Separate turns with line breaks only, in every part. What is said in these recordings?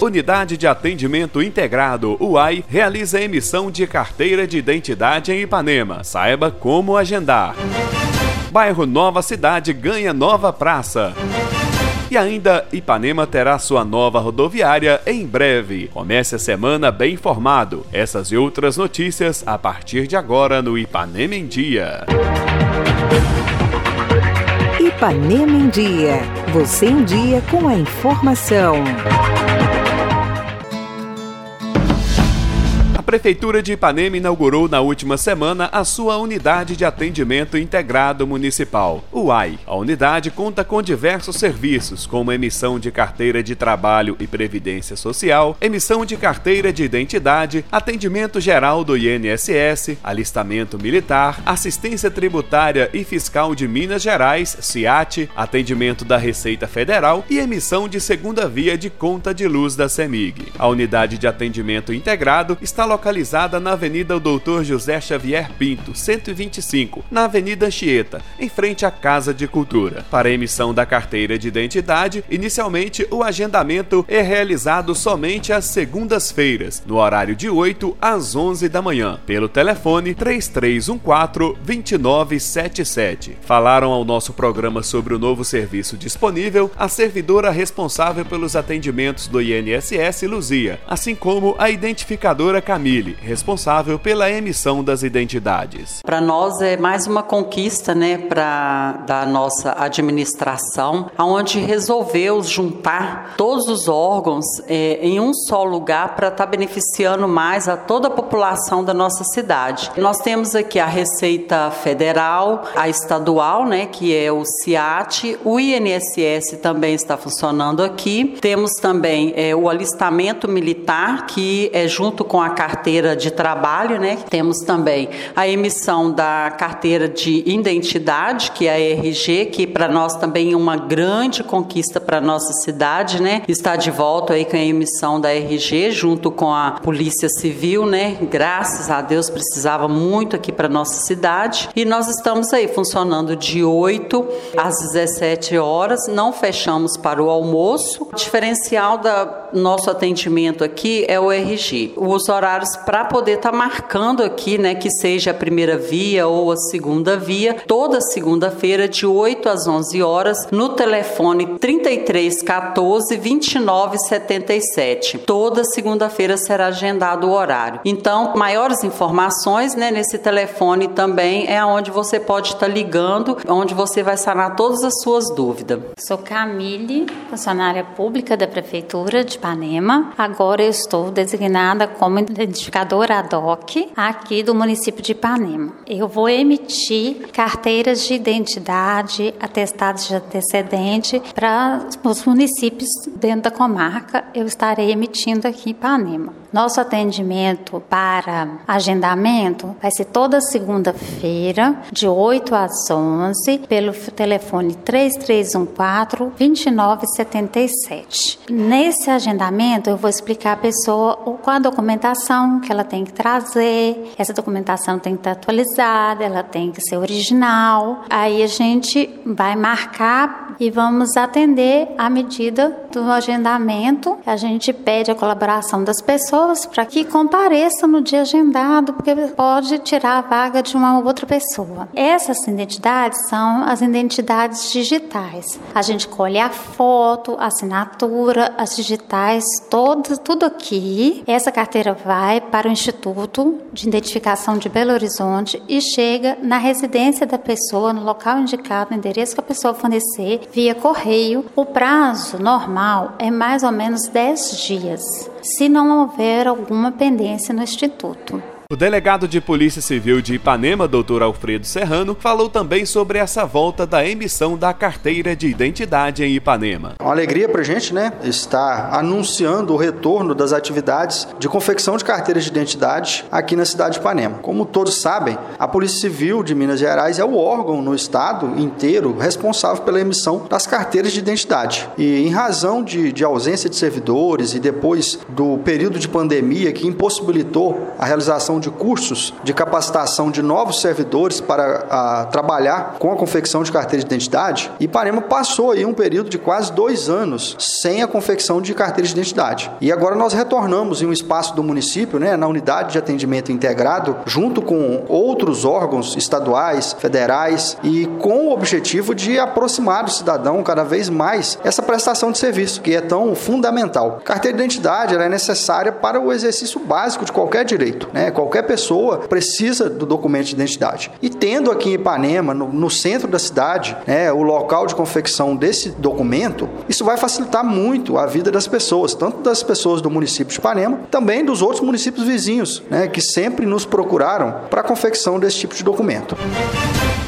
Unidade de Atendimento Integrado, UAI, realiza emissão de carteira de identidade em Ipanema. Saiba como agendar. Bairro Nova Cidade ganha nova praça. E ainda, Ipanema terá sua nova rodoviária em breve. Comece a semana bem informado. Essas e outras notícias a partir de agora no Ipanema em Dia.
Ipanema em Dia. Você em dia com a informação.
Prefeitura de Ipanema inaugurou na última semana a sua Unidade de Atendimento Integrado Municipal, UAI. A unidade conta com diversos serviços, como emissão de carteira de trabalho e previdência social, emissão de carteira de identidade, atendimento geral do INSS, alistamento militar, assistência tributária e fiscal de Minas Gerais, CIAT, atendimento da Receita Federal e emissão de segunda via de conta de luz da CEMIG. A unidade de atendimento integrado está localizada localizada na Avenida Doutor José Xavier Pinto, 125, na Avenida Anchieta, em frente à Casa de Cultura. Para emissão da carteira de identidade, inicialmente o agendamento é realizado somente às segundas-feiras, no horário de 8 às 11 da manhã, pelo telefone 3314-2977. Falaram ao nosso programa sobre o novo serviço disponível a servidora responsável pelos atendimentos do INSS Luzia, assim como a identificadora Camila Responsável pela emissão das identidades.
Para nós é mais uma conquista, né, para da nossa administração, aonde resolveu juntar todos os órgãos é, em um só lugar para estar tá beneficiando mais a toda a população da nossa cidade. Nós temos aqui a Receita Federal, a estadual, né, que é o CIAT, o INSS também está funcionando aqui. Temos também é, o alistamento militar, que é junto com a carteira carteira de trabalho, né? Temos também a emissão da carteira de identidade, que é a RG, que para nós também é uma grande conquista para nossa cidade, né? Está de volta aí com a emissão da RG junto com a Polícia Civil, né? Graças a Deus precisava muito aqui para nossa cidade. E nós estamos aí funcionando de 8 às 17 horas, não fechamos para o almoço. O diferencial do nosso atendimento aqui é o RG. Os horários para poder estar tá marcando aqui, né, que seja a primeira via ou a segunda via, toda segunda-feira de 8 às 11 horas no telefone 33 14 29 77. Toda segunda-feira será agendado o horário. Então, maiores informações, né, nesse telefone também é onde você pode estar tá ligando, onde você vai sanar todas as suas dúvidas.
Sou Camille, funcionária pública da prefeitura de Ipanema. Agora eu estou designada como identificador ad hoc aqui do município de Ipanema. Eu vou emitir carteiras de identidade, atestados de antecedente para os municípios dentro da comarca. Eu estarei emitindo aqui em Ipanema. Nosso atendimento para agendamento vai ser toda segunda-feira, de 8 às 11, pelo telefone 3314 2977. Nesse agendamento, eu vou explicar a pessoa qual a documentação que ela tem que trazer. Essa documentação tem que estar atualizada, ela tem que ser original. Aí a gente vai marcar e vamos atender à medida do agendamento. A gente pede a colaboração das pessoas para que compareçam no dia agendado, porque pode tirar a vaga de uma outra pessoa. Essas identidades são as identidades digitais. A gente colhe a foto, a assinatura, as digitais, todo, tudo aqui. Essa carteira vai para o Instituto de Identificação de Belo Horizonte e chega na residência da pessoa, no local indicado, no endereço que a pessoa fornecer, via correio. O prazo normal é mais ou menos 10 dias se não houver alguma pendência no Instituto.
O delegado de Polícia Civil de Ipanema, doutor Alfredo Serrano, falou também sobre essa volta da emissão da carteira de identidade em Ipanema.
Uma alegria para a gente, né, estar anunciando o retorno das atividades de confecção de carteiras de identidade aqui na cidade de Ipanema. Como todos sabem, a Polícia Civil de Minas Gerais é o órgão no estado inteiro responsável pela emissão das carteiras de identidade. E em razão de, de ausência de servidores e depois do período de pandemia que impossibilitou a realização de cursos de capacitação de novos servidores para a, trabalhar com a confecção de carteira de identidade, Ipanema passou aí um período de quase dois anos sem a confecção de carteira de identidade. E agora nós retornamos em um espaço do município, né, na unidade de atendimento integrado, junto com outros órgãos estaduais, federais e com o objetivo de aproximar do cidadão cada vez mais essa prestação de serviço que é tão fundamental. Carteira de identidade é necessária para o exercício básico de qualquer direito, né? Qualquer pessoa precisa do documento de identidade. E tendo aqui em Ipanema, no, no centro da cidade, né, o local de confecção desse documento, isso vai facilitar muito a vida das pessoas, tanto das pessoas do município de Ipanema, também dos outros municípios vizinhos, né, que sempre nos procuraram para a confecção desse tipo de documento.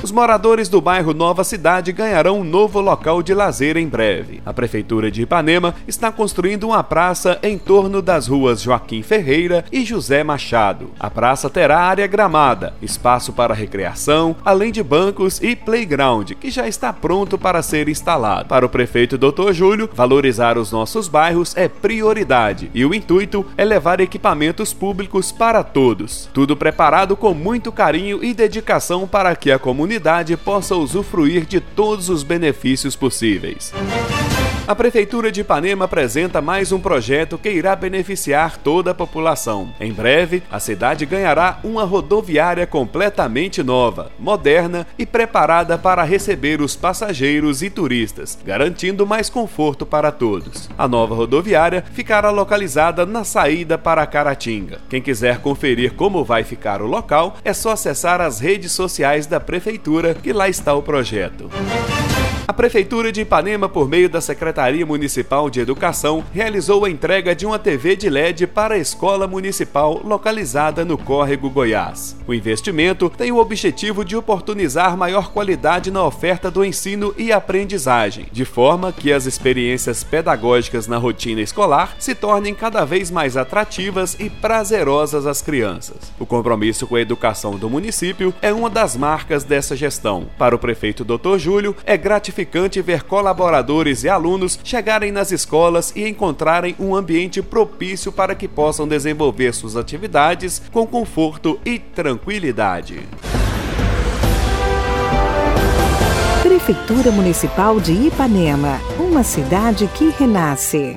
Os moradores do bairro Nova Cidade ganharão um novo local de lazer em breve. A Prefeitura de Ipanema está construindo uma praça em torno das ruas Joaquim Ferreira e José Machado. A praça terá área gramada, espaço para recreação, além de bancos e playground, que já está pronto para ser instalado. Para o prefeito Dr. Júlio, valorizar os nossos bairros é prioridade e o intuito é levar equipamentos públicos para todos. Tudo preparado com muito carinho e dedicação para que a comunidade comunidade possa usufruir de todos os benefícios possíveis. A Prefeitura de Ipanema apresenta mais um projeto que irá beneficiar toda a população. Em breve, a cidade ganhará uma rodoviária completamente nova, moderna e preparada para receber os passageiros e turistas, garantindo mais conforto para todos. A nova rodoviária ficará localizada na saída para Caratinga. Quem quiser conferir como vai ficar o local, é só acessar as redes sociais da Prefeitura, que lá está o projeto. A Prefeitura de Ipanema, por meio da Secretaria Municipal de Educação, realizou a entrega de uma TV de LED para a escola municipal localizada no Córrego Goiás. O investimento tem o objetivo de oportunizar maior qualidade na oferta do ensino e aprendizagem, de forma que as experiências pedagógicas na rotina escolar se tornem cada vez mais atrativas e prazerosas às crianças. O compromisso com a educação do município é uma das marcas dessa gestão. Para o prefeito Dr. Júlio, é gratificante gratificante ver colaboradores e alunos chegarem nas escolas e encontrarem um ambiente propício para que possam desenvolver suas atividades com conforto e tranquilidade.
Prefeitura Municipal de Ipanema, uma cidade que renasce.